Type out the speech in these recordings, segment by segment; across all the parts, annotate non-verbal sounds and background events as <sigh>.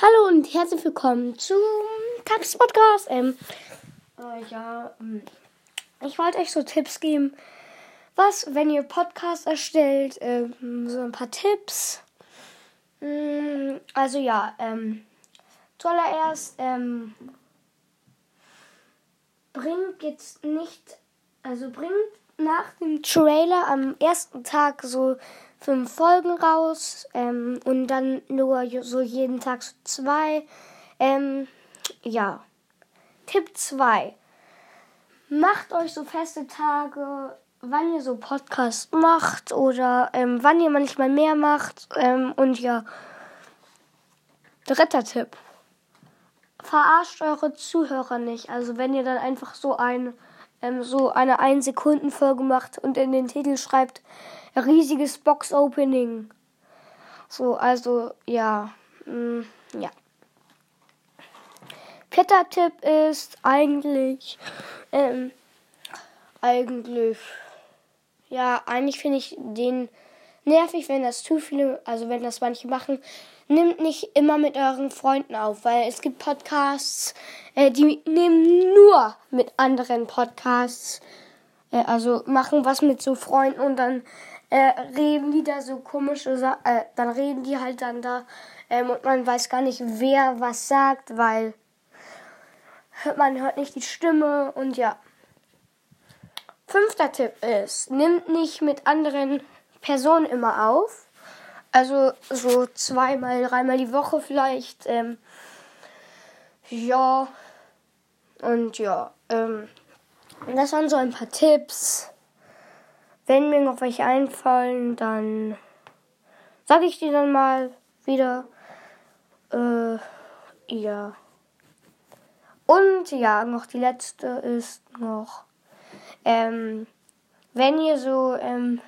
Hallo und herzlich willkommen zum Taps Podcast. Ähm, äh, ja, ähm, ich wollte euch so Tipps geben, was, wenn ihr Podcast erstellt, ähm, so ein paar Tipps. Mm, also ja, ähm, zuallererst ähm, bringt jetzt nicht, also bringt nach dem Trailer am ersten Tag so fünf Folgen raus ähm, und dann nur so jeden Tag so zwei. Ähm, ja. Tipp 2. Macht euch so feste Tage, wann ihr so Podcast macht oder ähm, wann ihr manchmal mehr macht. Ähm, und ja. Dritter Tipp. Verarscht eure Zuhörer nicht. Also wenn ihr dann einfach so ein ähm, so eine 1 Sekunden Folge macht und in den Titel schreibt riesiges Box Opening. So, also ja, mh, mm, ja. Vierter Tipp ist eigentlich, ähm, eigentlich, ja, eigentlich finde ich den nervig, wenn das zu viele, also wenn das manche machen. Nimmt nicht immer mit euren Freunden auf, weil es gibt Podcasts, äh, die nehmen nur mit anderen Podcasts, äh, also machen was mit so Freunden und dann äh, reden die da so komische Sachen, äh, dann reden die halt dann da ähm, und man weiß gar nicht, wer was sagt, weil man hört nicht die Stimme und ja. Fünfter Tipp ist, nimmt nicht mit anderen Personen immer auf. Also so zweimal, dreimal die Woche vielleicht. Ähm, ja. Und ja. Ähm, das waren so ein paar Tipps. Wenn mir noch welche einfallen, dann sage ich die dann mal wieder. Äh, ja. Und ja, noch die letzte ist noch, ähm, wenn ihr so, ähm,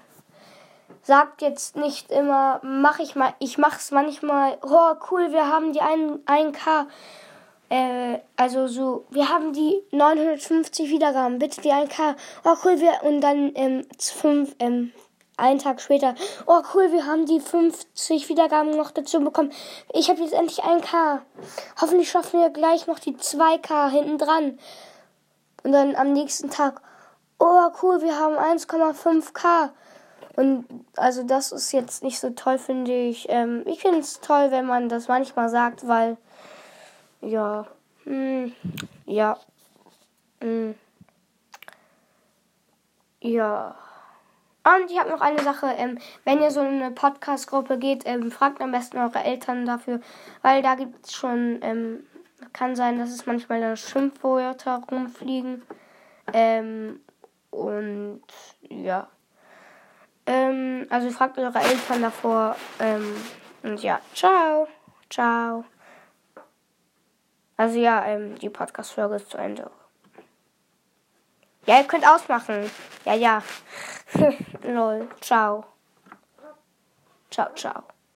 sagt jetzt nicht immer, mach ich mal, ich mach's manchmal, oh cool, wir haben die 1K äh, also so, wir haben die 950 Wiedergaben, bitte die 1K. Oh cool, wir, und dann ähm, fünf, ähm, einen Tag später, oh cool, wir haben die 50 Wiedergaben noch dazu bekommen. Ich habe jetzt endlich 1K. Hoffentlich schaffen wir gleich noch die 2K hinten dran. Und dann am nächsten Tag, oh cool, wir haben 1,5K. Und also das ist jetzt nicht so toll, finde ich. Ähm, ich finde es toll, wenn man das manchmal sagt, weil ja. Hm, ja. Hm. Ja. Und ich habe noch eine Sache. Ähm, wenn ihr so in eine Podcast-Gruppe geht, ähm, fragt am besten eure Eltern dafür, weil da gibt es schon, ähm, kann sein, dass es manchmal da Schimpfwörter rumfliegen. Ähm, und ja. Ähm, also fragt eure Eltern davor. Ähm, und ja, ciao. Ciao. Also ja, ähm, die Podcast-Folge ist zu Ende. Ja, ihr könnt ausmachen. Ja, ja. <laughs> Lol. Ciao. Ciao, ciao.